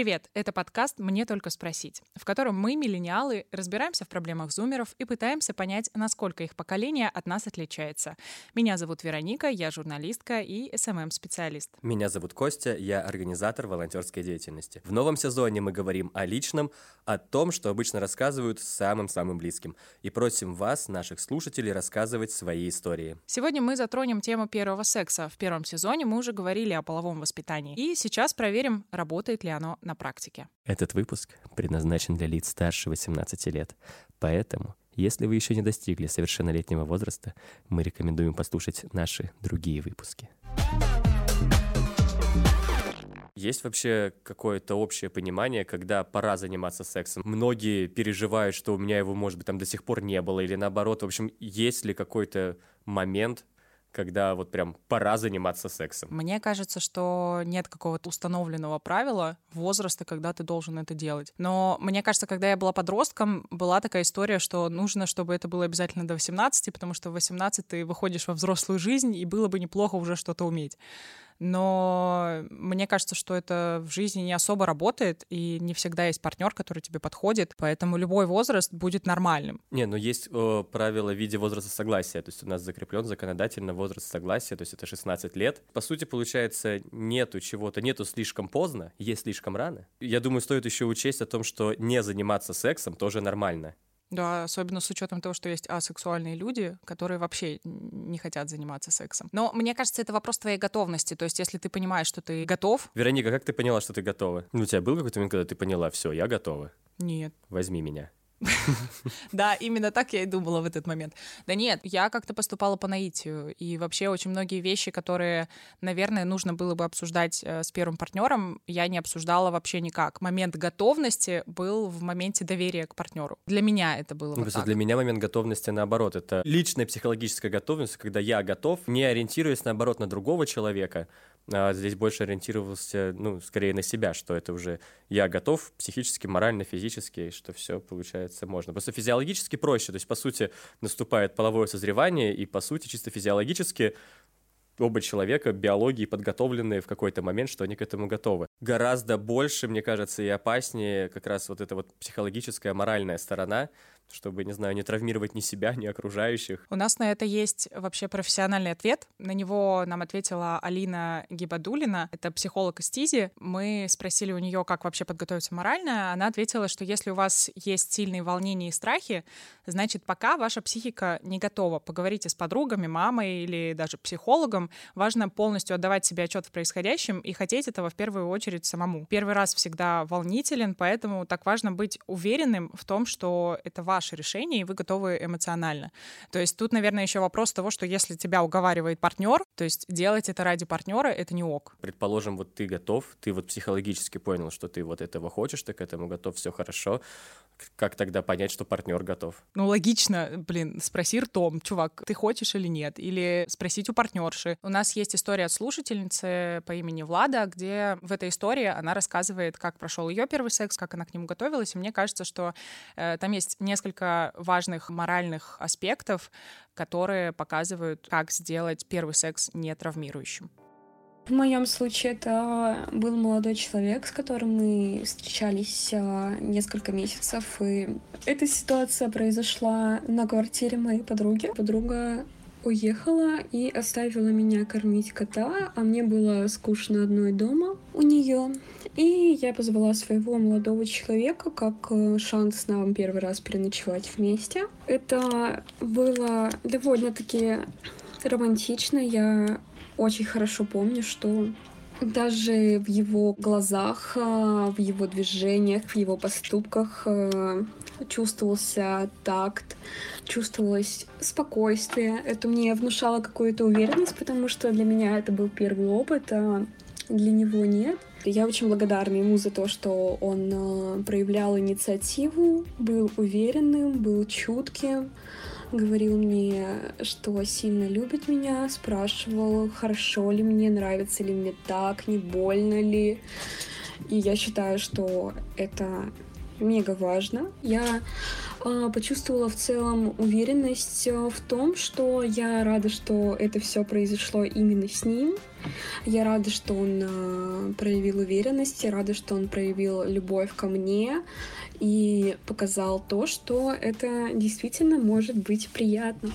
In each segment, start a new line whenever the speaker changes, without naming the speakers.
Привет, это подкаст «Мне только спросить», в котором мы, миллениалы, разбираемся в проблемах зумеров и пытаемся понять, насколько их поколение от нас отличается. Меня зовут Вероника, я журналистка и SMM-специалист.
Меня зовут Костя, я организатор волонтерской деятельности. В новом сезоне мы говорим о личном, о том, что обычно рассказывают самым-самым близким, и просим вас, наших слушателей, рассказывать свои истории.
Сегодня мы затронем тему первого секса. В первом сезоне мы уже говорили о половом воспитании. И сейчас проверим, работает ли оно на практике.
Этот выпуск предназначен для лиц старше 18 лет, поэтому если вы еще не достигли совершеннолетнего возраста, мы рекомендуем послушать наши другие выпуски. Есть вообще какое-то общее понимание, когда пора заниматься сексом? Многие переживают, что у меня его, может быть, там до сих пор не было, или наоборот. В общем, есть ли какой-то момент, когда вот прям пора заниматься сексом?
Мне кажется, что нет какого-то установленного правила возраста, когда ты должен это делать. Но мне кажется, когда я была подростком, была такая история, что нужно, чтобы это было обязательно до 18, потому что в 18 ты выходишь во взрослую жизнь, и было бы неплохо уже что-то уметь но мне кажется, что это в жизни не особо работает, и не всегда есть партнер, который тебе подходит, поэтому любой возраст будет нормальным.
Не, но есть э, правило в виде возраста согласия, то есть у нас закреплен законодательно возраст согласия, то есть это 16 лет. По сути, получается, нету чего-то, нету слишком поздно, есть слишком рано. Я думаю, стоит еще учесть о том, что не заниматься сексом тоже нормально.
Да, особенно с учетом того, что есть асексуальные люди, которые вообще не хотят заниматься сексом. Но мне кажется, это вопрос твоей готовности. То есть, если ты понимаешь, что ты готов.
Вероника, как ты поняла, что ты готова? Ну, у тебя был какой-то момент, когда ты поняла, все, я готова?
Нет.
Возьми меня.
Да, именно так я и думала в этот момент. Да нет, я как-то поступала по наитию. И вообще очень многие вещи, которые, наверное, нужно было бы обсуждать э, с первым партнером, я не обсуждала вообще никак. Момент готовности был в моменте доверия к партнеру. Для меня это было ну, вот так.
Для меня момент готовности наоборот. Это личная психологическая готовность, когда я готов, не ориентируясь наоборот на другого человека, а здесь больше ориентировался, ну, скорее на себя, что это уже я готов психически, морально, физически, что все получается можно. Просто физиологически проще, то есть, по сути, наступает половое созревание, и, по сути, чисто физиологически оба человека биологии подготовленные в какой-то момент, что они к этому готовы. Гораздо больше, мне кажется, и опаснее как раз вот эта вот психологическая, моральная сторона, чтобы, не знаю, не травмировать ни себя, ни окружающих.
У нас на это есть вообще профессиональный ответ. На него нам ответила Алина Гибадулина, это психолог из ТИЗи. Мы спросили у нее, как вообще подготовиться морально. Она ответила, что если у вас есть сильные волнения и страхи, значит, пока ваша психика не готова. Поговорите с подругами, мамой или даже психологом. Важно полностью отдавать себе отчет в происходящем и хотеть этого в первую очередь самому. Первый раз всегда волнителен, поэтому так важно быть уверенным в том, что это ваш ваше решение, и вы готовы эмоционально. То есть тут, наверное, еще вопрос того, что если тебя уговаривает партнер, то есть делать это ради партнера, это не ок.
Предположим, вот ты готов, ты вот психологически понял, что ты вот этого хочешь, ты к этому готов, все хорошо. Как тогда понять, что партнер готов?
Ну, логично, блин, спроси ртом, чувак, ты хочешь или нет? Или спросить у партнерши. У нас есть история от слушательницы по имени Влада, где в этой истории она рассказывает, как прошел ее первый секс, как она к нему готовилась. И мне кажется, что э, там есть несколько несколько важных моральных аспектов, которые показывают, как сделать первый секс не травмирующим.
В моем случае это был молодой человек, с которым мы встречались а, несколько месяцев. И эта ситуация произошла на квартире моей подруги. Подруга уехала и оставила меня кормить кота, а мне было скучно одной дома у нее. И я позвала своего молодого человека как э, шанс нам первый раз переночевать вместе. Это было довольно-таки романтично. Я очень хорошо помню, что даже в его глазах, э, в его движениях, в его поступках э, чувствовался такт, чувствовалось спокойствие. Это мне внушало какую-то уверенность, потому что для меня это был первый опыт, а для него нет. Я очень благодарна ему за то, что он э, проявлял инициативу, был уверенным, был чутким, говорил мне, что сильно любит меня, спрашивал, хорошо ли мне, нравится ли мне так, не больно ли. И я считаю, что это мега важно. Я э, почувствовала в целом уверенность э, в том, что я рада, что это все произошло именно с ним. Я рада, что он э, проявил уверенность, я рада, что он проявил любовь ко мне и показал то, что это действительно может быть приятно.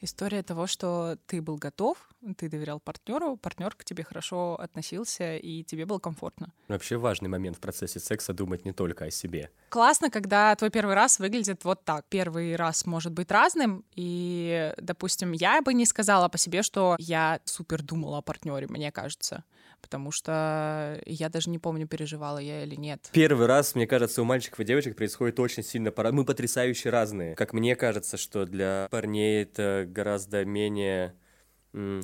История того, что ты был готов, ты доверял партнеру, партнер к тебе хорошо относился, и тебе было комфортно.
Вообще важный момент в процессе секса думать не только о себе.
Классно, когда твой первый раз выглядит вот так. Первый раз может быть разным, и, допустим, я бы не сказала по себе, что я супер думала о партнере, мне кажется потому что я даже не помню, переживала я или нет.
Первый раз, мне кажется, у мальчиков и девочек происходит очень сильно пора. Мы потрясающе разные. Как мне кажется, что для парней это гораздо менее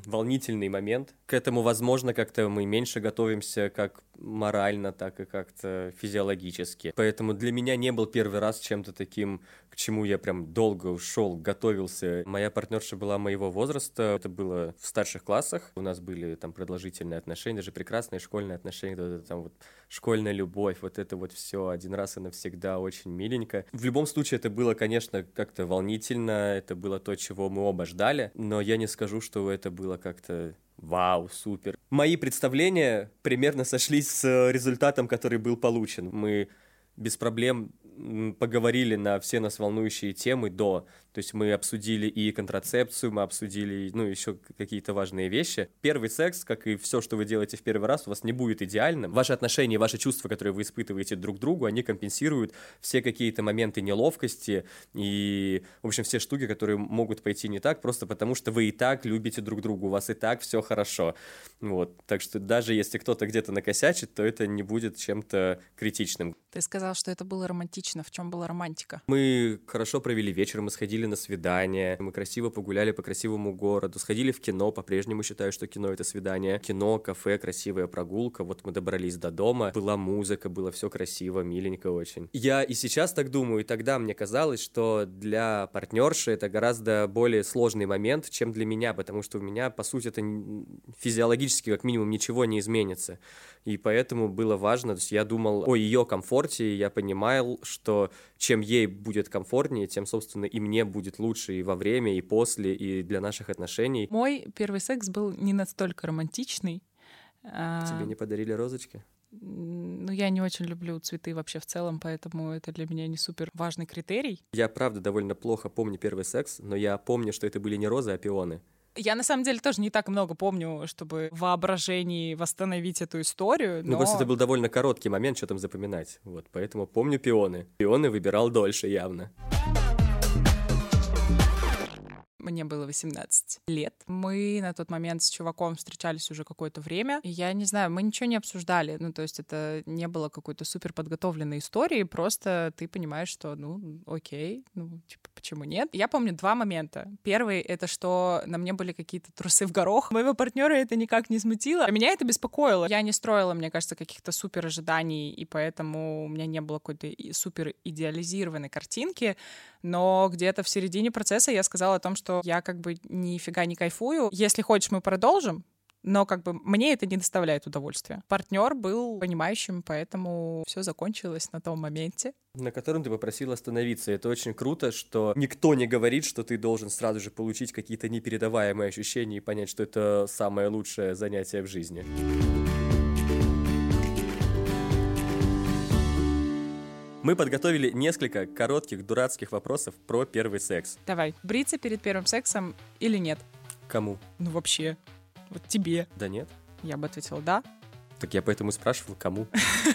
волнительный момент. К этому, возможно, как-то мы меньше готовимся как морально, так и как-то физиологически. Поэтому для меня не был первый раз чем-то таким, к чему я прям долго ушел, готовился. Моя партнерша была моего возраста, это было в старших классах. У нас были там продолжительные отношения, даже прекрасные школьные отношения, там вот школьная любовь, вот это вот все один раз и навсегда очень миленько. В любом случае это было, конечно, как-то волнительно, это было то, чего мы оба ждали, но я не скажу, что это было как-то Вау, супер. Мои представления примерно сошлись с результатом, который был получен. Мы без проблем поговорили на все нас волнующие темы до. То есть мы обсудили и контрацепцию, мы обсудили, ну, еще какие-то важные вещи. Первый секс, как и все, что вы делаете в первый раз, у вас не будет идеальным. Ваши отношения, ваши чувства, которые вы испытываете друг к другу, они компенсируют все какие-то моменты неловкости и, в общем, все штуки, которые могут пойти не так, просто потому что вы и так любите друг друга, у вас и так все хорошо. Вот. Так что даже если кто-то где-то накосячит, то это не будет чем-то критичным.
Ты сказал, что это было романтично. В чем была романтика?
Мы хорошо провели вечер, мы сходили на свидание, мы красиво погуляли по красивому городу, сходили в кино, по-прежнему считаю, что кино — это свидание. Кино, кафе, красивая прогулка, вот мы добрались до дома, была музыка, было все красиво, миленько очень. Я и сейчас так думаю, и тогда мне казалось, что для партнерши это гораздо более сложный момент, чем для меня, потому что у меня, по сути, это физиологически как минимум ничего не изменится. И поэтому было важно, то есть я думал о ее комфорте, и я понимал, что чем ей будет комфортнее, тем, собственно, и мне будет лучше и во время, и после, и для наших отношений.
Мой первый секс был не настолько романтичный.
А, Тебе не подарили розочки?
Ну, я не очень люблю цветы вообще в целом, поэтому это для меня не супер важный критерий.
Я, правда, довольно плохо помню первый секс, но я помню, что это были не розы, а пионы.
Я на самом деле тоже не так много помню, чтобы в воображении восстановить эту историю.
Ну, но... Ну, просто это был довольно короткий момент, что там запоминать. Вот, поэтому помню пионы. Пионы выбирал дольше явно.
Мне было 18 лет. Мы на тот момент с чуваком встречались уже какое-то время. И я не знаю, мы ничего не обсуждали. Ну, то есть это не было какой-то супер подготовленной истории. Просто ты понимаешь, что, ну, окей, ну, типа, почему нет? Я помню два момента. Первый — это что на мне были какие-то трусы в горох. Моего партнера это никак не смутило. А меня это беспокоило. Я не строила, мне кажется, каких-то супер ожиданий, и поэтому у меня не было какой-то супер идеализированной картинки. Но где-то в середине процесса я сказала о том, что я как бы нифига не кайфую. Если хочешь, мы продолжим, но как бы мне это не доставляет удовольствия. Партнер был понимающим, поэтому все закончилось на том моменте.
На котором ты попросил остановиться. Это очень круто, что никто не говорит, что ты должен сразу же получить какие-то непередаваемые ощущения и понять, что это самое лучшее занятие в жизни. Мы подготовили несколько коротких дурацких вопросов про первый секс.
Давай, бриться перед первым сексом или нет?
Кому?
Ну вообще, вот тебе.
Да нет.
Я бы ответила да.
Так я поэтому спрашивал, кому?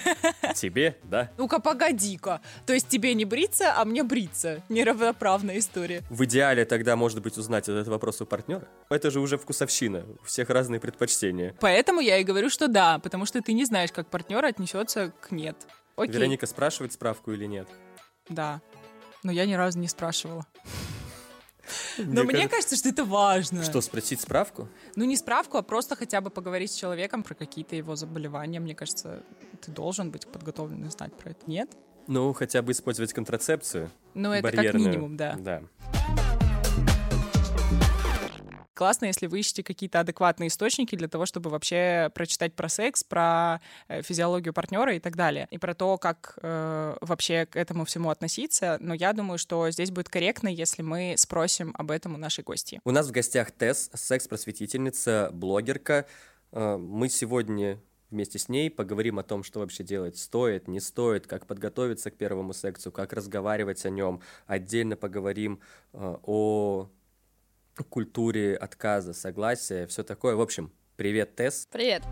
Тебе, да?
Ну-ка, погоди-ка. То есть тебе не бриться, а мне бриться. Неравноправная история.
В идеале тогда, может быть, узнать этот вопрос у партнера. Это же уже вкусовщина. У всех разные предпочтения.
Поэтому я и говорю, что да, потому что ты не знаешь, как партнер отнесется к нет.
Окей. Вероника спрашивает справку или нет?
Да. Но я ни разу не спрашивала. Но мне кажется, что это важно.
Что, спросить справку?
Ну, не справку, а просто хотя бы поговорить с человеком про какие-то его заболевания. Мне кажется, ты должен быть подготовлен и знать про это. Нет?
Ну, хотя бы использовать контрацепцию.
Ну, это как минимум, да.
Да.
Классно, если вы ищете какие-то адекватные источники для того, чтобы вообще прочитать про секс, про э, физиологию партнера и так далее, и про то, как э, вообще к этому всему относиться. Но я думаю, что здесь будет корректно, если мы спросим об этом у нашей гости.
У нас в гостях Тесс, секс-просветительница, блогерка. Э, мы сегодня вместе с ней поговорим о том, что вообще делать стоит, не стоит, как подготовиться к первому сексу, как разговаривать о нем. Отдельно поговорим э, о культуре отказа, согласия, все такое. В общем, привет, Тесс.
Привет.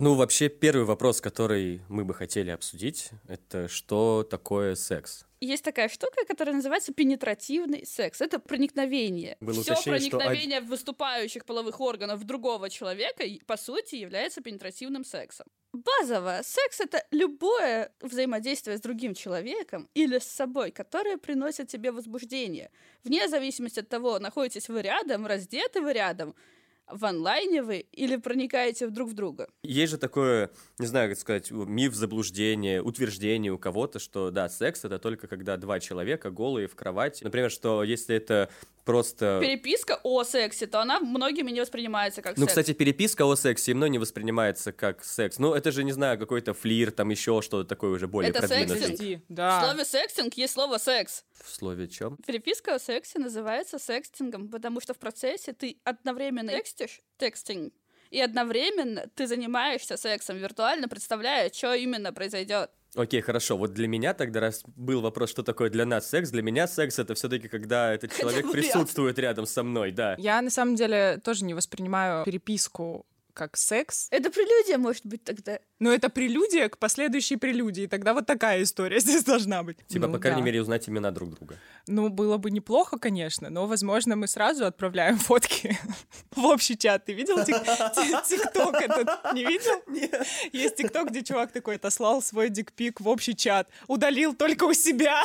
Ну, вообще, первый вопрос, который мы бы хотели обсудить, это что такое секс?
Есть такая штука, которая называется пенетративный секс. Это проникновение.
Было
Все
уточнение, что
проникновение выступающих половых органов другого человека, по сути, является пенетративным сексом. Базово, секс — это любое взаимодействие с другим человеком или с собой, которое приносит тебе возбуждение. Вне зависимости от того, находитесь вы рядом, раздеты вы рядом, в онлайне вы или проникаете друг в друга?
Есть же такое, не знаю, как сказать, миф заблуждение, утверждение у кого-то, что да, секс это только когда два человека голые в кровати. Например, что если это просто...
Переписка о сексе, то она многими не воспринимается как
ну,
секс.
кстати, переписка о сексе мной не воспринимается как секс. Ну, это же, не знаю, какой-то флир, там еще что-то такое уже более
Это
продвинутое.
секстинг.
Да.
В слове секстинг есть слово секс.
В слове чем?
Переписка о сексе называется секстингом, потому что в процессе ты одновременно текстишь, текстинг, и одновременно ты занимаешься сексом виртуально, представляя, что именно произойдет.
Окей, хорошо. Вот для меня тогда, раз был вопрос, что такое для нас секс, для меня секс это все-таки, когда этот человек присутствует рядом со мной, да.
Я на самом деле тоже не воспринимаю переписку как секс.
Это прелюдия, может быть, тогда.
Но это прелюдия к последующей прелюдии. Тогда вот такая история здесь должна быть.
Типа,
Ну
по крайней
да.
мере, узнать имена друг друга.
Ну, было бы неплохо, конечно, но, возможно, мы сразу отправляем фотки в общий чат. Ты видел тик- ти- тикток этот? Не видел? Нет. Есть тикток, где чувак такой отослал свой дикпик в общий чат. Удалил только у себя.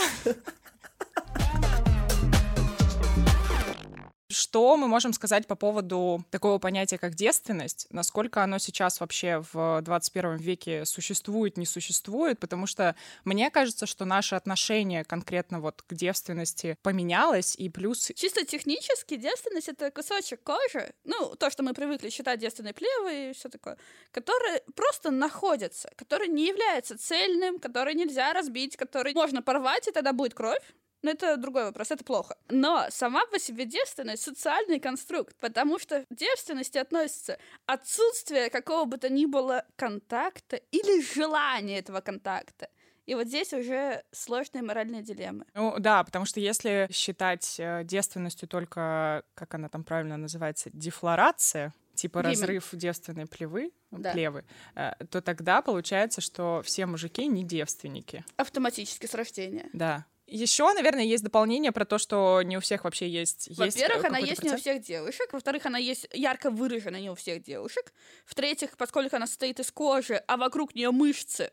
Что мы можем сказать по поводу такого понятия, как девственность? Насколько оно сейчас вообще в 21 веке существует, не существует? Потому что мне кажется, что наше отношение конкретно вот к девственности поменялось, и плюс
Чисто технически девственность — это кусочек кожи, ну, то, что мы привыкли считать девственной плевой и все такое, который просто находится, который не является цельным, который нельзя разбить, который можно порвать, и тогда будет кровь. Но это другой вопрос, это плохо. Но сама по себе девственность — социальный конструкт, потому что к девственности относится отсутствие какого бы то ни было контакта или желание этого контакта. И вот здесь уже сложные моральные дилеммы.
Ну да, потому что если считать э, девственностью только, как она там правильно называется, дефлорация, типа
Гимен.
разрыв девственной плевы,
Да.
плевы, э, то тогда получается, что все мужики не девственники.
Автоматически с рождения.
Да. Еще, наверное, есть дополнение про то, что не у всех вообще есть.
Во-первых, она есть не у
процент.
всех девушек. Во-вторых, она есть ярко выражена не у всех девушек. В-третьих, поскольку она состоит из кожи, а вокруг нее мышцы,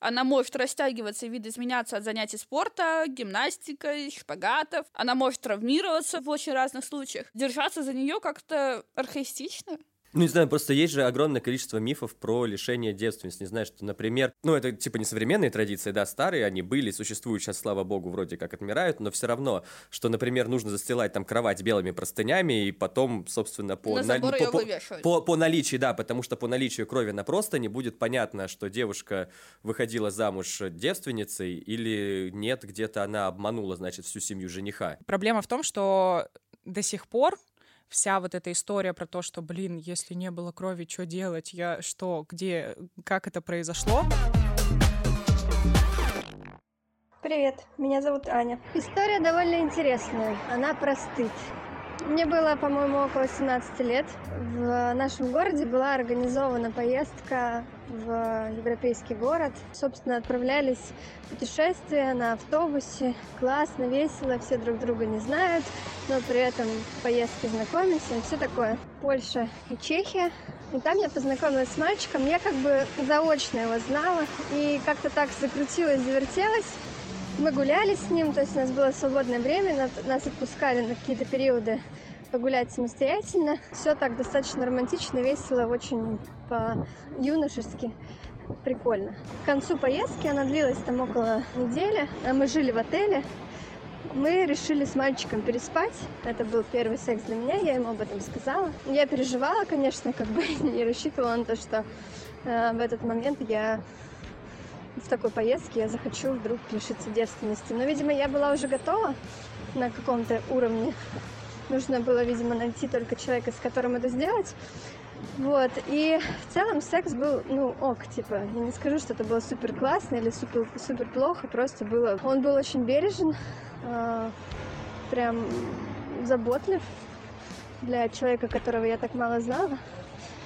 она может растягиваться и видоизменяться от занятий спорта, гимнастикой, шпагатов. Она может травмироваться в очень разных случаях. Держаться за нее как-то архаистично.
Ну, не знаю, просто есть же огромное количество мифов про лишение девственности. Не знаю, что, например, ну, это типа не современные традиции, да, старые они были, существуют сейчас, слава богу, вроде как отмирают, но все равно, что, например, нужно застилать там кровать белыми простынями и потом, собственно, по,
На забор
по- по- по, по наличию, да, потому что по наличию крови на простыне будет понятно, что девушка выходила замуж девственницей или нет, где-то она обманула, значит, всю семью жениха.
Проблема в том, что до сих пор вся вот эта история про то, что, блин, если не было крови, что делать, я что, где, как это произошло,
Привет, меня зовут Аня. История довольно интересная. Она про стыд. Мне было, по-моему, около 17 лет. В нашем городе была организована поездка в европейский город. Собственно, отправлялись в путешествие на автобусе. Классно, весело, все друг друга не знают, но при этом в поездке знакомимся все такое. Польша и Чехия. И там я познакомилась с мальчиком. Я как бы заочно его знала. И как-то так закрутилась, завертелась. Мы гуляли с ним, то есть у нас было свободное время, нас- отпускали на какие-то периоды погулять самостоятельно. Все так достаточно романтично, весело, очень по-юношески. Прикольно. К концу поездки, она длилась там около недели, а мы жили в отеле, Мы решили с мальчиком переспать. Это был первый секс для меня, я ему об этом сказала. Я переживала, конечно, как бы не рассчитывала на то, что э, в этот момент я в такой поездке я захочу вдруг лишиться девственности. Но, видимо, я была уже готова на каком-то уровне. Нужно было, видимо, найти только человека, с которым это сделать. Вот, и в целом секс был, ну, ок, типа, я не скажу, что это было супер классно или супер, супер плохо, просто было, он был очень бережен, э, прям заботлив для человека, которого я так мало знала.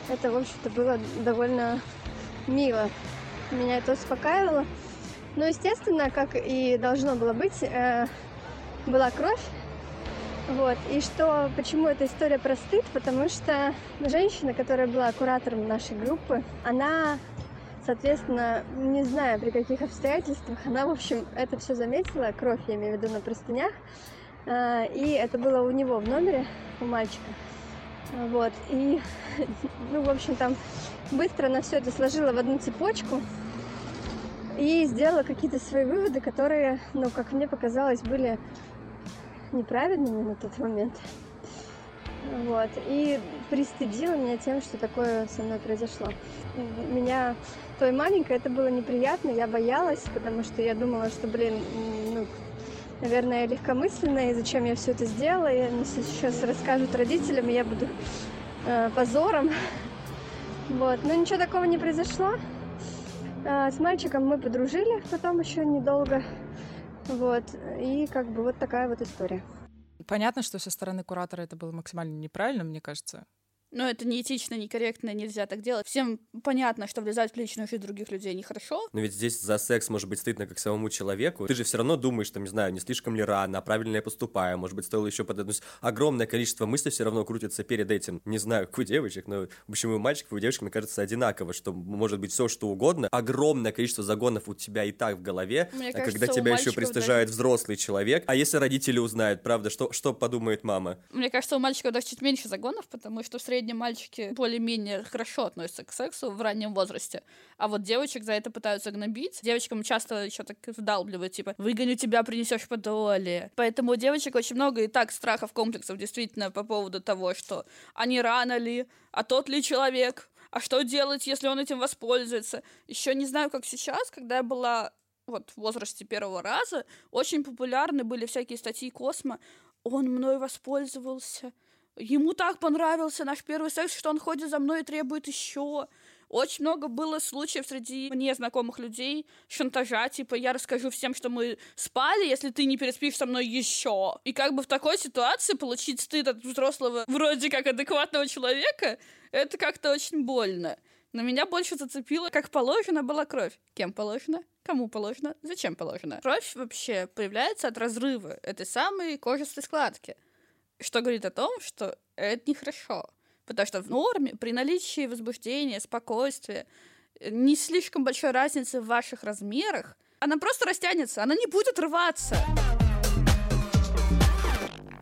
Это, в общем-то, было довольно мило меня это успокаивало. Ну, естественно, как и должно было быть, э, была кровь. Вот. И что, почему эта история про стыд? Потому что женщина, которая была куратором нашей группы, она, соответственно, не знаю при каких обстоятельствах, она, в общем, это все заметила, кровь, я имею в виду, на простынях. Э, и это было у него в номере, у мальчика. Вот. И, ну, в общем, там быстро она все это сложила в одну цепочку и сделала какие-то свои выводы, которые, ну, как мне показалось, были неправильными на тот момент. Вот. И пристыдила меня тем, что такое со мной произошло. Меня той маленькой это было неприятно, я боялась, потому что я думала, что, блин, ну, наверное, легкомысленная, и зачем я все это сделала, и сейчас расскажут родителям, и я буду э, позором. Вот. Но ничего такого не произошло. А, с мальчиком мы подружили потом еще недолго. Вот. И как бы вот такая вот история.
Понятно, что со стороны куратора это было максимально неправильно, мне кажется.
Но это неэтично, некорректно, нельзя так делать. Всем понятно, что влезать в личную жизнь других людей нехорошо.
Но ведь здесь за секс может быть стыдно как самому человеку. Ты же все равно думаешь, что, не знаю, не слишком ли рано, а правильно я поступаю, может быть, стоило еще подать. огромное количество мыслей все равно крутится перед этим. Не знаю, как у девочек, но, в общем, у мальчиков, и у девочек, мне кажется, одинаково, что может быть все, что угодно. Огромное количество загонов у тебя и так в голове,
Мне
а
кажется,
когда тебя еще пристыжает
даже...
взрослый человек. А если родители узнают, правда, что, что подумает мама?
Мне кажется, у мальчиков даже чуть меньше загонов, потому что в среднем мальчики более-менее хорошо относятся к сексу в раннем возрасте. А вот девочек за это пытаются гнобить. Девочкам часто еще так вдалбливают, типа, выгоню тебя, принесешь подоле. Поэтому у девочек очень много и так страхов, комплексов действительно по поводу того, что они рано ли, а тот ли человек, а что делать, если он этим воспользуется. Еще не знаю, как сейчас, когда я была вот в возрасте первого раза, очень популярны были всякие статьи Космо. Он мной воспользовался, Ему так понравился наш первый секс, что он ходит за мной и требует еще. Очень много было случаев среди мне знакомых людей шантажа, типа я расскажу всем, что мы спали, если ты не переспишь со мной еще. И как бы в такой ситуации получить стыд от взрослого, вроде как адекватного человека, это как-то очень больно. Но меня больше зацепило, как положено была кровь. Кем положено? Кому положено? Зачем положено? Кровь вообще появляется от разрыва этой самой кожистой складки что говорит о том, что это нехорошо. Потому что в норме, при наличии возбуждения, спокойствия, э, не слишком большой разницы в ваших размерах, она просто растянется, она не будет рваться.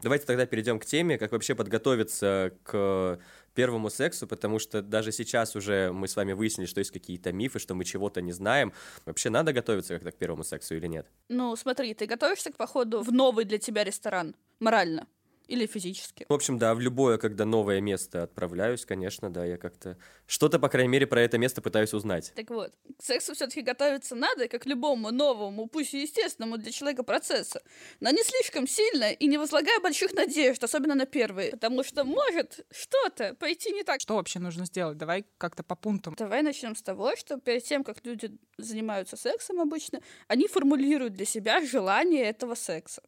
Давайте тогда перейдем к теме, как вообще подготовиться к первому сексу, потому что даже сейчас уже мы с вами выяснили, что есть какие-то мифы, что мы чего-то не знаем. Вообще надо готовиться как-то к первому сексу или нет?
Ну, смотри, ты готовишься к походу в новый для тебя ресторан морально? Или физически.
В общем, да, в любое, когда новое место отправляюсь, конечно, да, я как-то что-то, по крайней мере, про это место пытаюсь узнать.
Так вот, к сексу все-таки готовиться надо, как любому новому, пусть и естественному для человека процессу, но не слишком сильно и не возлагая больших надежд, особенно на первые, потому что может что-то пойти не так.
Что вообще нужно сделать? Давай как-то по пунктам.
Давай начнем с того, что перед тем, как люди занимаются сексом обычно, они формулируют для себя желание этого секса.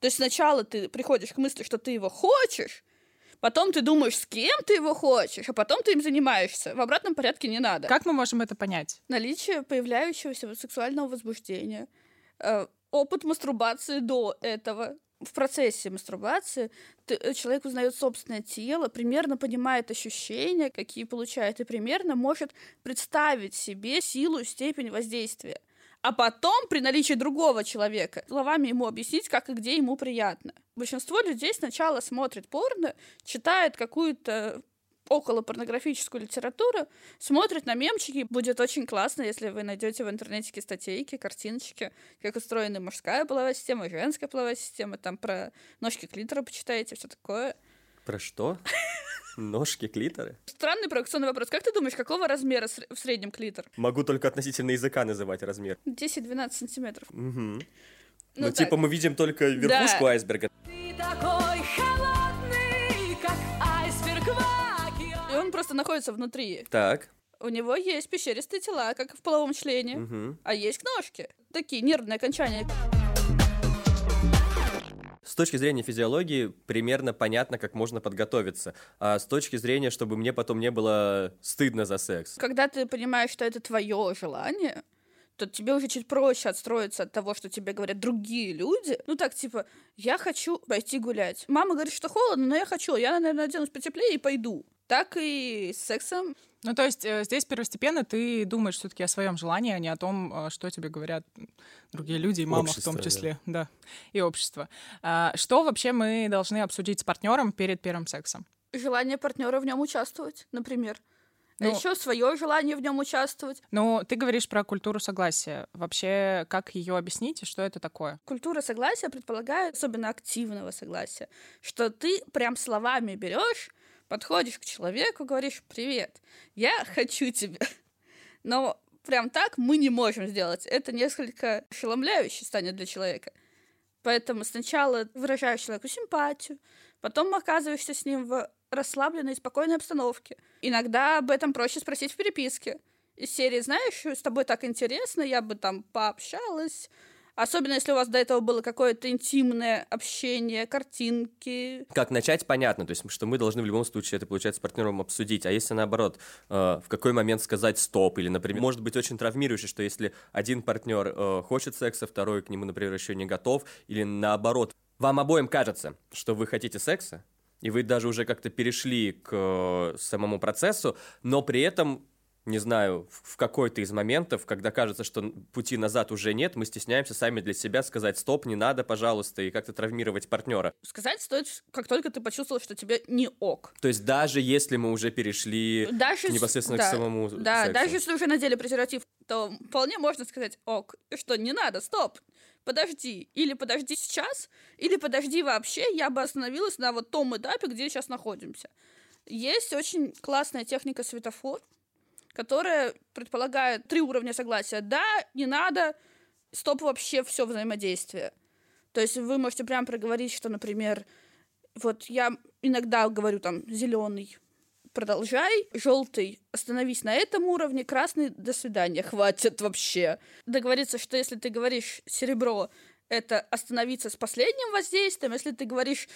То есть сначала ты приходишь к мысли, что ты его хочешь, потом ты думаешь, с кем ты его хочешь, а потом ты им занимаешься. В обратном порядке не надо.
Как мы можем это понять?
Наличие появляющегося сексуального возбуждения, э, опыт мастурбации до этого, в процессе мастурбации ты, э, человек узнает собственное тело, примерно понимает ощущения, какие получает, и примерно может представить себе силу, степень воздействия а потом при наличии другого человека словами ему объяснить, как и где ему приятно. Большинство людей сначала смотрит порно, читает какую-то около порнографическую литературу, смотрит на мемчики. Будет очень классно, если вы найдете в интернете статейки, картиночки, как устроена мужская половая система, женская половая система, там про ножки клитора почитаете, все такое.
Про что? Ножки клитора?
Странный провокационный вопрос. Как ты думаешь, какого размера в среднем клитор?
Могу только относительно языка называть размер.
10-12 сантиметров.
Угу. Ну, ну типа мы видим только верхушку да. айсберга. Ты такой холодный,
как айсберг И он просто находится внутри.
Так.
У него есть пещеристые тела, как в половом члене, угу. а есть ножки. Такие нервные окончания.
С точки зрения физиологии примерно понятно, как можно подготовиться. А с точки зрения, чтобы мне потом не было стыдно за секс.
Когда ты понимаешь, что это твое желание, то тебе уже чуть проще отстроиться от того, что тебе говорят другие люди. Ну так, типа, я хочу пойти гулять. Мама говорит, что холодно, но я хочу. Я, наверное, оденусь потеплее и пойду. Так и с сексом
ну, то есть э, здесь первостепенно ты думаешь все-таки о своем желании, а не о том, э, что тебе говорят другие люди, и мама общество, в том числе, да. да, и общество. А, что вообще мы должны обсудить с партнером перед первым сексом?
Желание партнера в нем участвовать, например. А ну, а еще свое желание в нем участвовать.
Ну, ты говоришь про культуру согласия. Вообще, как ее объяснить и что это такое?
Культура согласия предполагает особенно активного согласия, что ты прям словами берешь подходишь к человеку, говоришь, привет, я хочу тебя. Но прям так мы не можем сделать. Это несколько ошеломляюще станет для человека. Поэтому сначала выражаешь человеку симпатию, потом оказываешься с ним в расслабленной, спокойной обстановке. Иногда об этом проще спросить в переписке. Из серии, знаешь, с тобой так интересно, я бы там пообщалась, Особенно, если у вас до этого было какое-то интимное общение, картинки.
Как начать, понятно. То есть, что мы должны в любом случае это, получается, с партнером обсудить. А если наоборот, э, в какой момент сказать стоп? Или, например, может быть очень травмирующе, что если один партнер э, хочет секса, второй к нему, например, еще не готов, или наоборот, вам обоим кажется, что вы хотите секса, и вы даже уже как-то перешли к э, самому процессу, но при этом не знаю, в какой-то из моментов, когда кажется, что пути назад уже нет, мы стесняемся сами для себя сказать «стоп, не надо, пожалуйста», и как-то травмировать партнера.
Сказать стоит, как только ты почувствовал, что тебе не ок.
То есть даже если мы уже перешли даже, непосредственно да, к самому
Да,
сексу.
даже если уже надели презерватив, то вполне можно сказать «ок», что не надо, стоп, подожди, или подожди сейчас, или подожди вообще, я бы остановилась на вот том этапе, где сейчас находимся. Есть очень классная техника светофор, которая предполагает три уровня согласия. Да, не надо, стоп вообще все взаимодействие. То есть вы можете прям проговорить, что, например, вот я иногда говорю там зеленый, продолжай, желтый, остановись на этом уровне, красный, до свидания, хватит вообще. Договориться, что если ты говоришь серебро, это остановиться с последним воздействием, если ты говоришь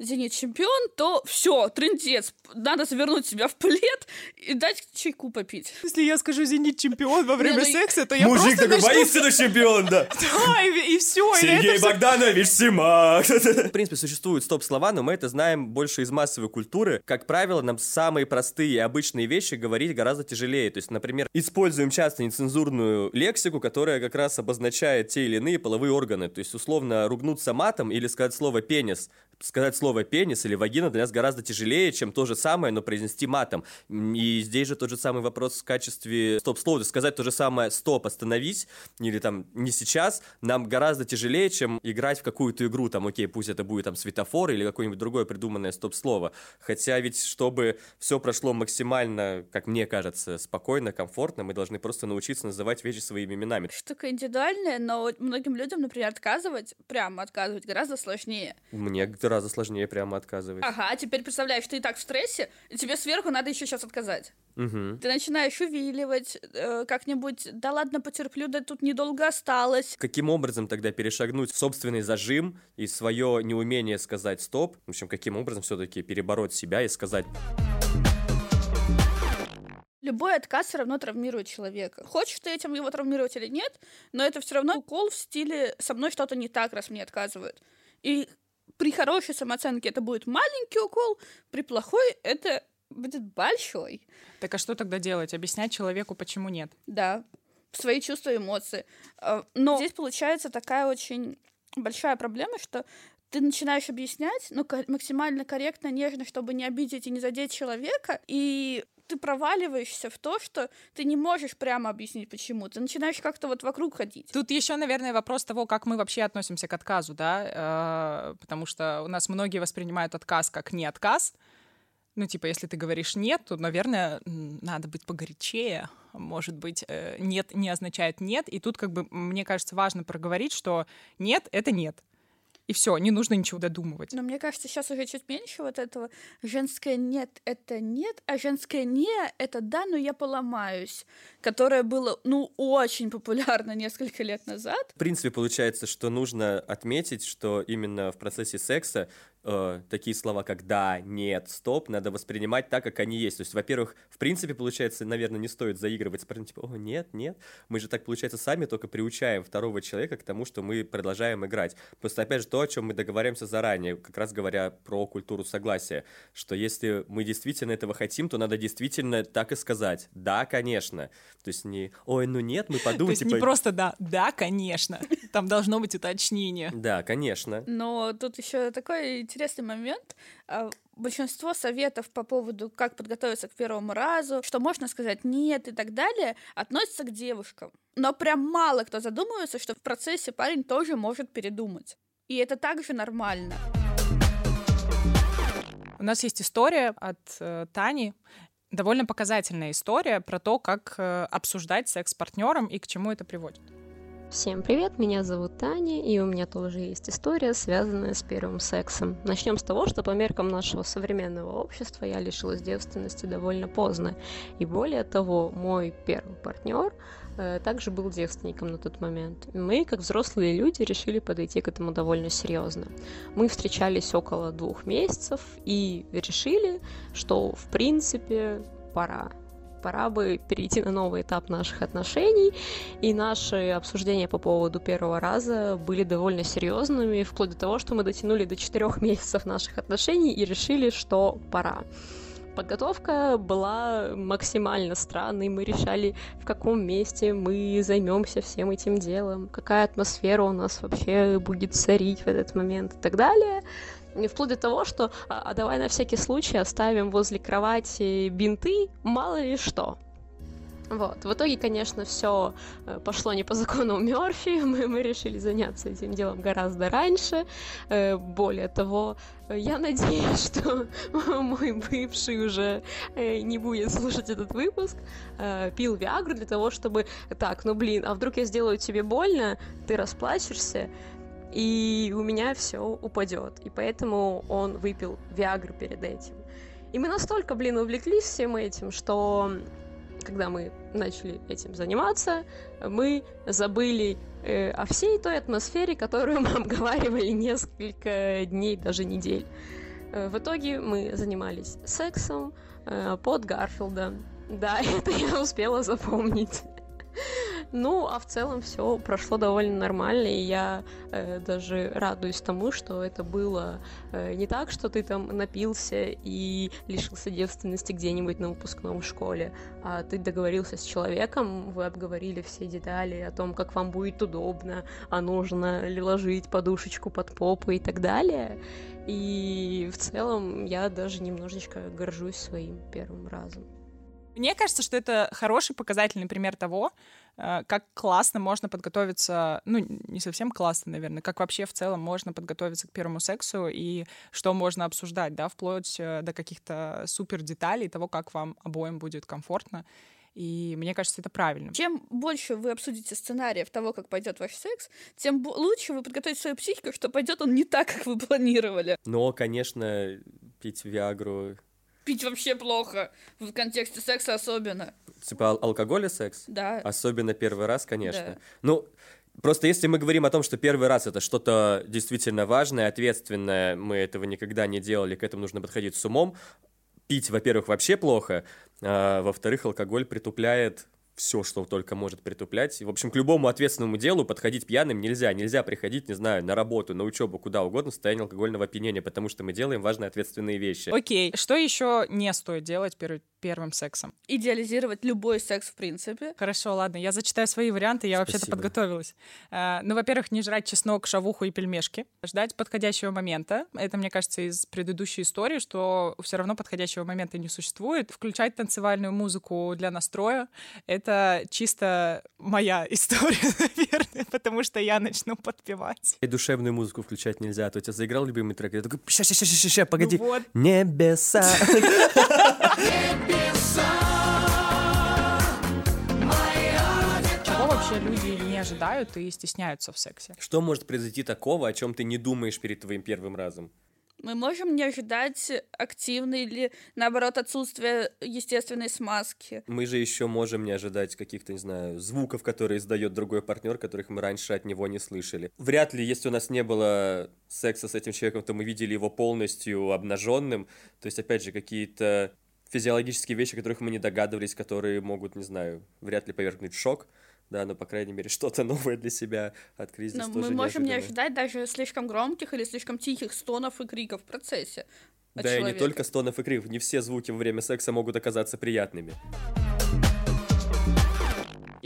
Зенит чемпион, то все, трендец. Надо завернуть себя в плед и дать чайку попить.
Если я скажу Зенит чемпион во время Не, ну, секса, то я
Мужик
просто
такой, начну... воистину чемпион, да.
Да, и, и все.
Сергей Богданович Симак. В принципе, существуют стоп-слова, но мы это знаем больше из массовой культуры. Как правило, нам самые простые и обычные вещи говорить гораздо тяжелее. То есть, например, используем часто нецензурную лексику, которая как раз обозначает те или иные половые органы. То есть, условно, ругнуться матом или сказать слово «пенис» сказать слово пенис или вагина для нас гораздо тяжелее, чем то же самое, но произнести матом. И здесь же тот же самый вопрос в качестве стоп-слова. Сказать то же самое «стоп, остановись» или там «не сейчас» нам гораздо тяжелее, чем играть в какую-то игру, там, окей, пусть это будет там светофор или какое-нибудь другое придуманное стоп-слово. Хотя ведь, чтобы все прошло максимально, как мне кажется, спокойно, комфортно, мы должны просто научиться называть вещи своими именами.
Штука индивидуальная, но многим людям, например, отказывать, прямо отказывать гораздо сложнее.
Мне раза сложнее прямо отказывать.
Ага, а теперь представляешь, ты и так в стрессе, и тебе сверху надо еще сейчас отказать.
Угу.
Ты начинаешь увиливать, э, как-нибудь, да ладно, потерплю, да тут недолго осталось.
Каким образом тогда перешагнуть собственный зажим и свое неумение сказать стоп? В общем, каким образом все-таки перебороть себя и сказать...
Любой отказ все равно травмирует человека. Хочешь ты этим его травмировать или нет, но это все равно укол в стиле «со мной что-то не так, раз мне отказывают». И при хорошей самооценке это будет маленький укол, при плохой это будет большой.
Так а что тогда делать? Объяснять человеку, почему нет?
Да, свои чувства и эмоции. А, но здесь получается такая очень большая проблема, что ты начинаешь объяснять, ну, максимально корректно, нежно, чтобы не обидеть и не задеть человека, и ты проваливаешься в то, что ты не можешь прямо объяснить, почему. Ты начинаешь как-то вот вокруг ходить.
Тут еще, наверное, вопрос того, как мы вообще относимся к отказу, да, э, потому что у нас многие воспринимают отказ как не отказ. Ну, типа, если ты говоришь нет, то, наверное, надо быть погорячее. Может быть, э, нет не означает нет. И тут, как бы, мне кажется, важно проговорить, что нет — это нет и все, не нужно ничего додумывать.
Но мне кажется, сейчас уже чуть меньше вот этого женское нет это нет, а женское не это да, но я поломаюсь, которое было ну очень популярно несколько лет назад.
В принципе, получается, что нужно отметить, что именно в процессе секса э, такие слова, как да, нет, стоп, надо воспринимать так, как они есть. То есть, во-первых, в принципе, получается, наверное, не стоит заигрывать с парнем, типа, о, нет, нет. Мы же так, получается, сами только приучаем второго человека к тому, что мы продолжаем играть. Просто, опять же, то, о чем мы договариваемся заранее, как раз говоря про культуру согласия, что если мы действительно этого хотим, то надо действительно так и сказать. Да, конечно. То есть не, ой, ну нет, мы подумаем. То
есть типа... не просто да, да, конечно. Там должно быть уточнение.
Да, конечно.
Но тут еще такой интересный момент. А, большинство советов по поводу, как подготовиться к первому разу, что можно сказать нет и так далее, относятся к девушкам. Но прям мало кто задумывается, что в процессе парень тоже может передумать. И это также нормально.
У нас есть история от э, Тани, довольно показательная история про то, как э, обсуждать секс с партнером и к чему это приводит.
Всем привет, меня зовут Таня, и у меня тоже есть история, связанная с первым сексом. Начнем с того, что по меркам нашего современного общества я лишилась девственности довольно поздно. И более того, мой первый партнер э, также был девственником на тот момент. Мы, как взрослые люди, решили подойти к этому довольно серьезно. Мы встречались около двух месяцев и решили, что в принципе пора пора бы перейти на новый этап наших отношений, и наши обсуждения по поводу первого раза были довольно серьезными, вплоть до того, что мы дотянули до четырех месяцев наших отношений и решили, что пора подготовка была максимально странной. Мы решали, в каком месте мы займемся всем этим делом, какая атмосфера у нас вообще будет царить в этот момент и так далее. Вплоть до того, что а, а давай на всякий случай оставим возле кровати бинты, мало ли что. Вот. В итоге, конечно, все э, пошло не по закону Мерфи. Мы, мы решили заняться этим делом гораздо раньше. Э, более того, я надеюсь, что мой бывший уже э, не будет слушать этот выпуск. Пил Виагру для того, чтобы... Так, ну блин, а вдруг я сделаю тебе больно, ты расплачешься, и у меня все упадет. И поэтому он выпил Виагру перед этим. И мы настолько, блин, увлеклись всем этим, что когда мы начали этим заниматься, мы забыли э, о всей той атмосфере, которую мы обговаривали несколько дней, даже недель. Э, в итоге мы занимались сексом э, под Гарфилда. Да, это я успела запомнить. Ну, а в целом все прошло довольно нормально, и я э, даже радуюсь тому, что это было э, не так, что ты там напился и лишился девственности где-нибудь на выпускном в школе, а ты договорился с человеком, вы обговорили все детали о том, как вам будет удобно, а нужно ли ложить подушечку под попу и так далее. И в целом я даже немножечко горжусь своим первым разом.
Мне кажется, что это хороший показательный пример того, как классно можно подготовиться, ну, не совсем классно, наверное, как вообще в целом можно подготовиться к первому сексу и что можно обсуждать, да, вплоть э, до каких-то супер деталей того, как вам обоим будет комфортно. И мне кажется, это правильно.
Чем больше вы обсудите сценариев того, как пойдет ваш секс, тем лучше вы подготовите свою психику, что пойдет он не так, как вы планировали.
Но, конечно, пить Виагру
пить вообще плохо, в контексте секса особенно.
Типа ал- алкоголь и секс?
Да.
Особенно первый раз, конечно. Да. Ну, просто если мы говорим о том, что первый раз это что-то действительно важное, ответственное, мы этого никогда не делали, к этому нужно подходить с умом, пить, во-первых, вообще плохо, а, во-вторых, алкоголь притупляет все, что только может притуплять. В общем, к любому ответственному делу подходить пьяным нельзя. Нельзя приходить, не знаю, на работу, на учебу, куда угодно в состоянии алкогольного опьянения, потому что мы делаем важные ответственные вещи.
Окей, что еще не стоит делать перед первым сексом?
Идеализировать любой секс в принципе.
Хорошо, ладно, я зачитаю свои варианты, я вообще-то подготовилась. А, Ну, во-первых, не жрать чеснок, шавуху и пельмешки. Ждать подходящего момента. Это, мне кажется, из предыдущей истории, что все равно подходящего момента не существует. Включать танцевальную музыку для настроя — это чисто моя история, наверное, потому что я начну подпевать.
И душевную музыку включать нельзя, а то у тебя заиграл любимый трек, и я такой, ща, ща, ща, ща, ща, погоди.
Ну вот.
Небеса.
Чего вообще люди не ожидают и стесняются в сексе?
Что может произойти такого, о чем ты не думаешь перед твоим первым разом?
Мы можем не ожидать активной или, наоборот, отсутствия естественной смазки.
Мы же еще можем не ожидать каких-то, не знаю, звуков, которые издает другой партнер, которых мы раньше от него не слышали. Вряд ли, если у нас не было секса с этим человеком, то мы видели его полностью обнаженным. То есть, опять же, какие-то физиологические вещи, которых мы не догадывались, которые могут, не знаю, вряд ли повергнуть в шок. Да, но, по крайней мере, что-то новое для себя открыть здесь
Но
тоже
мы можем не
неожиданно.
ожидать даже слишком громких или слишком тихих стонов и криков в процессе.
Да, и не
человека.
только стонов и криков. Не все звуки во время секса могут оказаться приятными.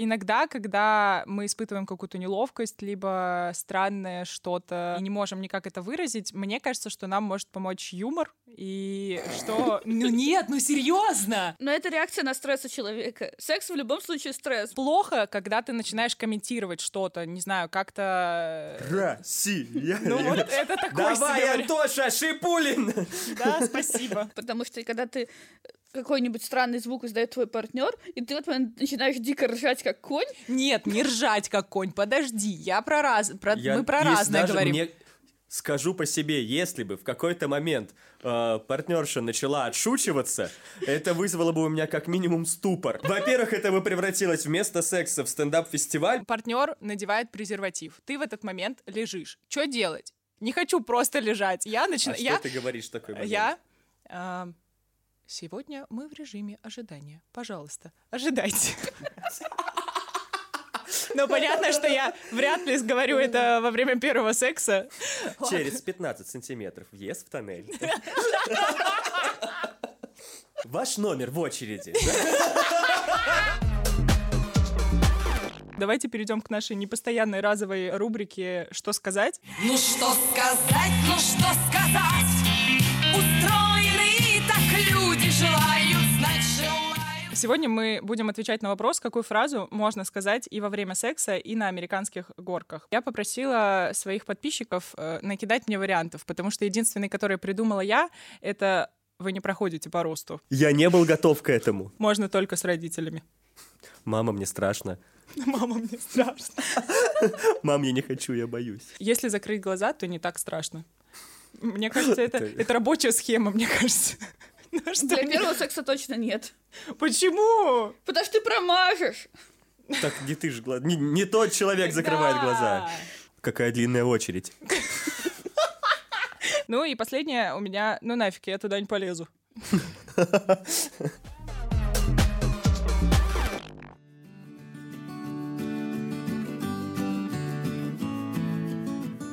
Иногда, когда мы испытываем какую-то неловкость, либо странное что-то, и не можем никак это выразить, мне кажется, что нам может помочь юмор, и что... Ну нет, ну серьезно!
Но это реакция на стресс у человека. Секс в любом случае стресс.
Плохо, когда ты начинаешь комментировать что-то, не знаю, как-то...
Россия!
Ну вот это такой
Давай. Антоша, Шипулин!
Да, спасибо.
Потому что когда ты какой-нибудь странный звук издает твой партнер, и ты в этот момент начинаешь дико ржать как конь,
Нет, не ржать как конь, подожди, я про раз... Про...
Я-
Мы про разное
даже
говорим.
мне- Скажу по себе, если бы в какой-то момент э, партнерша начала отшучиваться, это вызвало бы у меня как минимум ступор. Во-первых, это бы превратилось вместо секса в стендап-фестиваль.
Партнер надевает презерватив. Ты в этот момент лежишь. Что делать? Не хочу просто лежать. Я
А
начинаю...
что
я...
ты говоришь такой момент?
Я... а, Сегодня мы в режиме ожидания. Пожалуйста, ожидайте. Но понятно, что я вряд ли говорю это во время первого секса.
Через 15 сантиметров въезд в тоннель. Ваш номер в очереди.
Давайте перейдем к нашей непостоянной разовой рубрике «Что сказать?».
Ну что сказать, ну что сказать? Устроены
Сегодня мы будем отвечать на вопрос, какую фразу можно сказать и во время секса, и на американских горках. Я попросила своих подписчиков э, накидать мне вариантов, потому что единственный, который придумала я, это «Вы не проходите по росту».
Я не был готов к этому.
Можно только с родителями.
Мама, мне страшно.
Мама, мне страшно.
Мам, я не хочу, я боюсь.
Если закрыть глаза, то не так страшно. Мне кажется, это, это рабочая схема, мне кажется. Что
для первого секса точно нет.
Почему?
Потому что ты промажешь.
Так не ты же глаза. Не, не тот человек закрывает
Да.
глаза. Какая длинная очередь.
Ну и последнее у меня, ну нафиг, я туда не полезу.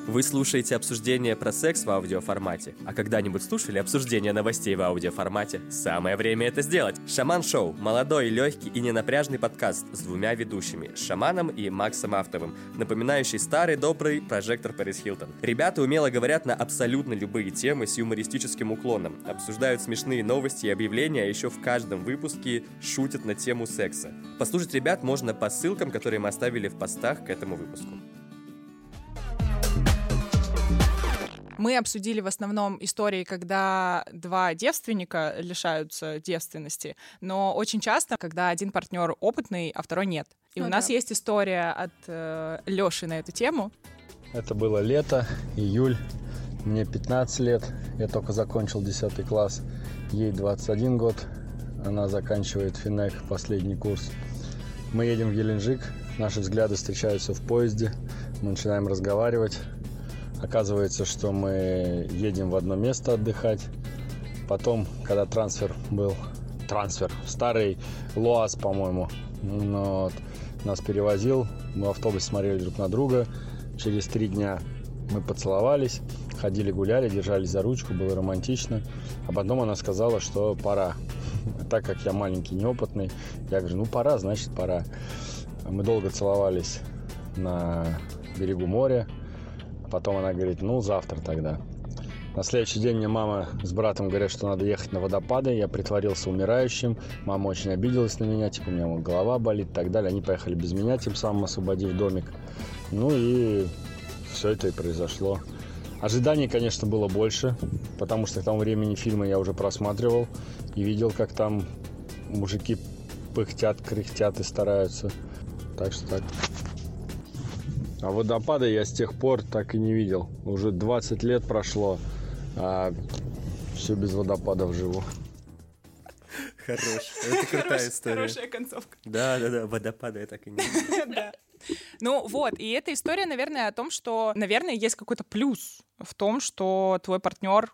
Вы слушаете обсуждение про секс в аудиоформате. А когда-нибудь слушали обсуждение новостей в аудиоформате? Самое время это сделать. Шаман Шоу – молодой, легкий и ненапряжный подкаст с двумя ведущими – Шаманом и Максом Автовым, напоминающий старый добрый прожектор Пэрис Хилтон. Ребята умело говорят на абсолютно любые темы с юмористическим уклоном, обсуждают смешные новости и объявления, а еще в каждом выпуске шутят на тему секса. Послушать ребят можно по ссылкам, которые мы оставили в постах к этому выпуску.
Мы обсудили в основном истории, когда два девственника лишаются девственности, но очень часто, когда один партнер опытный, а второй нет. И
Ну
у нас
да.
есть история от Леши на эту тему.
Это было лето, июль. Мне 15 лет, я только закончил 10 класс. Ей 21 год, она заканчивает финек, последний курс. Мы едем в Геленджик, наши взгляды встречаются в поезде, мы начинаем разговаривать. Оказывается, что мы едем в одно место отдыхать. Потом, когда трансфер был, трансфер, старый ЛуАЗ, по-моему, вот нас перевозил, мы в автобусе смотрели друг на друга. Через три дня мы поцеловались, ходили гуляли, держались за ручку, было романтично. А потом она сказала, что пора. Так как я маленький, неопытный, я говорю, ну пора, значит пора. Мы долго целовались на берегу моря. Потом она говорит, ну завтра тогда. На следующий день мне мама с братом говорят, что надо ехать на водопады. Я притворился умирающим. Мама очень обиделась на меня, типа у меня вот голова болит и так далее. Они поехали без меня, тем самым освободив домик. Ну и все это и произошло. Ожиданий, конечно, было больше, потому что к тому времени фильмы я уже просматривал и видел, как там мужики пыхтят, кряхтят и стараются. Так что так. А водопада я с тех пор так и не видел. Уже 20 лет прошло, а все без водопадов живу.
Хорош. Это крутая история.
Хорошая концовка.
Да, да, да, водопада я так и не видел.
Да. Ну вот, и эта история, наверное, о том, что, наверное, есть какой-то плюс в том, что твой партнер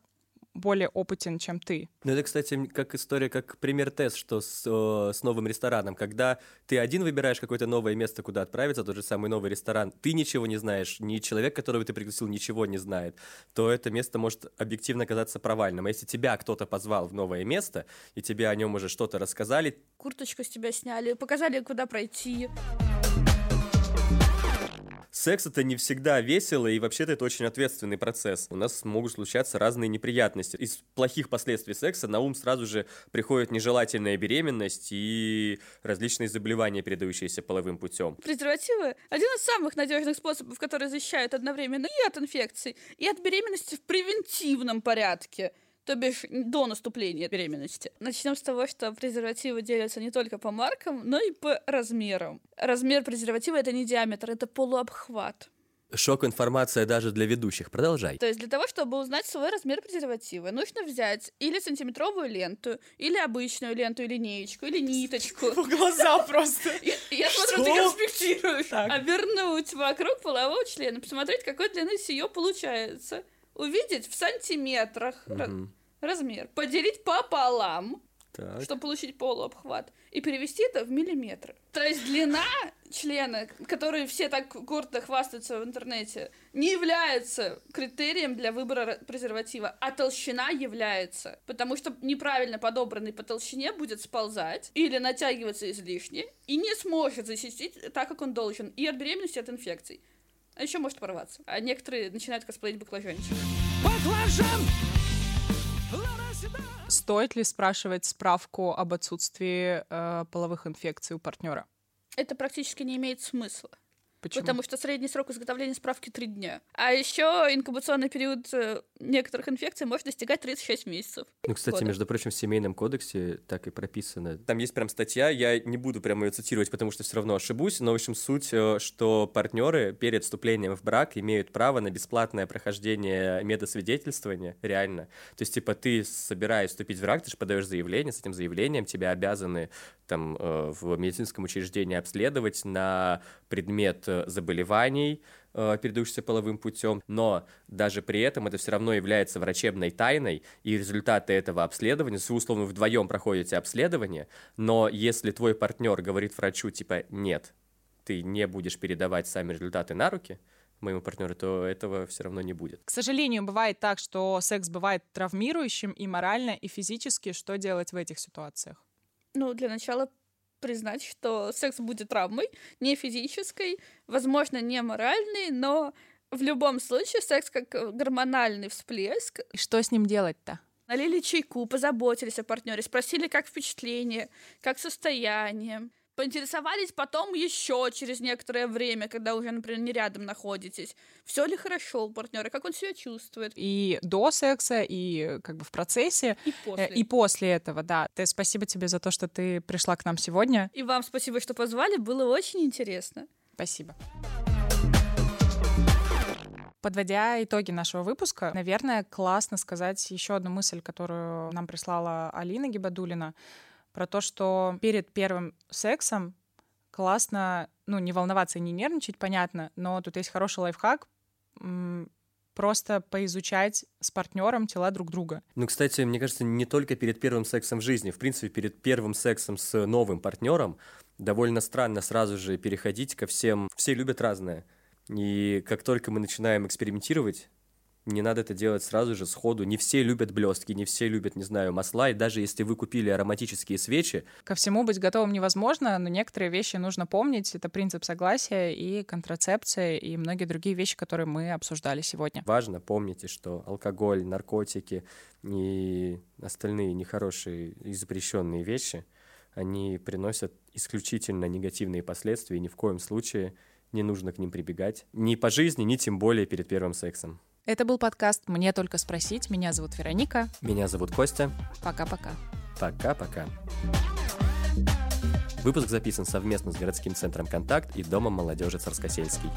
более опытен, чем ты.
Ну, это, кстати, как история, как пример тест, что с, э, с новым рестораном. Когда ты один выбираешь какое-то новое место, куда отправиться, тот же самый новый ресторан, ты ничего не знаешь, ни человек, которого ты пригласил, ничего не знает, то это место может объективно оказаться провальным. А если тебя кто-то позвал в новое место, и тебе о нем уже что-то рассказали,
Курточку с тебя сняли, показали, куда пройти.
Секс это не всегда весело, и вообще-то это очень ответственный процесс. У нас могут случаться разные неприятности. Из плохих последствий секса на ум сразу же приходит нежелательная беременность и различные заболевания, передающиеся половым путем.
Презервативы – один из самых надежных способов, который защищает одновременно и от инфекций, и от беременности в превентивном порядке то бишь до наступления беременности. Начнем с того, что презервативы делятся не только по маркам, но и по размерам. Размер презерватива — это не диаметр, это полуобхват.
Шок-информация даже для ведущих. Продолжай.
То есть для того, чтобы узнать свой размер презерватива, нужно взять или сантиметровую ленту, или обычную ленту, или линеечку, или ниточку.
В глаза просто.
Я, я смотрю, ты
Что?
конспектируешь. Обернуть вокруг полового члена, посмотреть, какой длины сие получается. Увидеть в сантиметрах. Размер. Поделить пополам,
Так.
чтобы получить полуобхват. И перевести это в миллиметры. То есть длина члена, который все так гордо хвастаются в интернете, не является критерием для выбора ра- презерватива, а толщина является. Потому что неправильно подобранный по толщине будет сползать или натягиваться излишне и не сможет защитить так, как он должен, и от беременности, и от инфекций. А еще может порваться. А некоторые начинают косплеить баклажанчик.
Стоит ли спрашивать справку об отсутствии э, половых инфекций у партнера?
Это практически не имеет смысла.
Почему?
Потому что средний срок изготовления справки 3 дня. А еще инкубационный период э, некоторых инфекций может достигать 36 месяцев.
Ну, кстати,
года.
между прочим, в семейном кодексе так и прописано. Там есть прям статья, я не буду прям ее цитировать, потому что все равно ошибусь, но, в общем, суть, э, что партнеры перед вступлением в брак имеют право на бесплатное прохождение медосвидетельствования, реально. То есть, типа, ты собираешь вступить в брак, ты же подаешь заявление, с этим заявлением тебя обязаны там э, в медицинском учреждении обследовать на предмет заболеваний, э, передающихся половым путем, но даже при этом это все равно является врачебной тайной, и результаты этого обследования, вы условно вдвоем проходите обследование, но если твой партнер говорит врачу, типа, нет, ты не будешь передавать сами результаты на руки моему партнеру, то этого все равно не будет.
К сожалению, бывает так, что секс бывает травмирующим и морально, и физически. Что делать в этих ситуациях?
Ну, для начала признать, что секс будет травмой, не физической, возможно, не моральной, но в любом случае секс как э, гормональный всплеск.
И что с ним делать-то?
Налили чайку, позаботились о партнере, спросили, как впечатление, как состояние. Поинтересовались потом еще через некоторое время, когда уже, например, не рядом находитесь. Все ли хорошо у партнера, как он себя чувствует.
И до секса, и как бы в процессе,
И
э,
после.
и после этого, да. Ты, спасибо тебе за то, что ты пришла к нам сегодня.
И вам спасибо, что позвали, было очень интересно.
Спасибо. Подводя итоги нашего выпуска, наверное, классно сказать еще одну мысль, которую нам прислала Алина Гибадулина, про то, что перед первым сексом классно, ну, не волноваться и не нервничать, понятно, но тут есть хороший лайфхак, просто поизучать с партнером тела друг друга.
Ну, кстати, мне кажется, не только перед первым сексом в жизни, в принципе, перед первым сексом с новым партнером довольно странно сразу же переходить ко всем. Все любят разное. И как только мы начинаем экспериментировать, не надо это делать сразу же, сходу. Не все любят блестки, не все любят, не знаю, масла. И даже если вы купили ароматические свечи...
Ко всему быть готовым невозможно, но некоторые вещи нужно помнить. Это принцип согласия и контрацепция, и многие другие вещи, которые мы обсуждали сегодня.
Важно, помните, что алкоголь, наркотики и остальные нехорошие и запрещенные вещи, они приносят исключительно негативные последствия, и ни в коем случае не нужно к ним прибегать. Ни по жизни, ни тем более перед первым сексом.
Это был подкаст «Мне только спросить». Меня зовут Вероника.
Меня зовут Костя.
Пока-пока.
Пока-пока. Выпуск записан совместно с городским центром «Контакт» и Домом молодежи Царскосельский.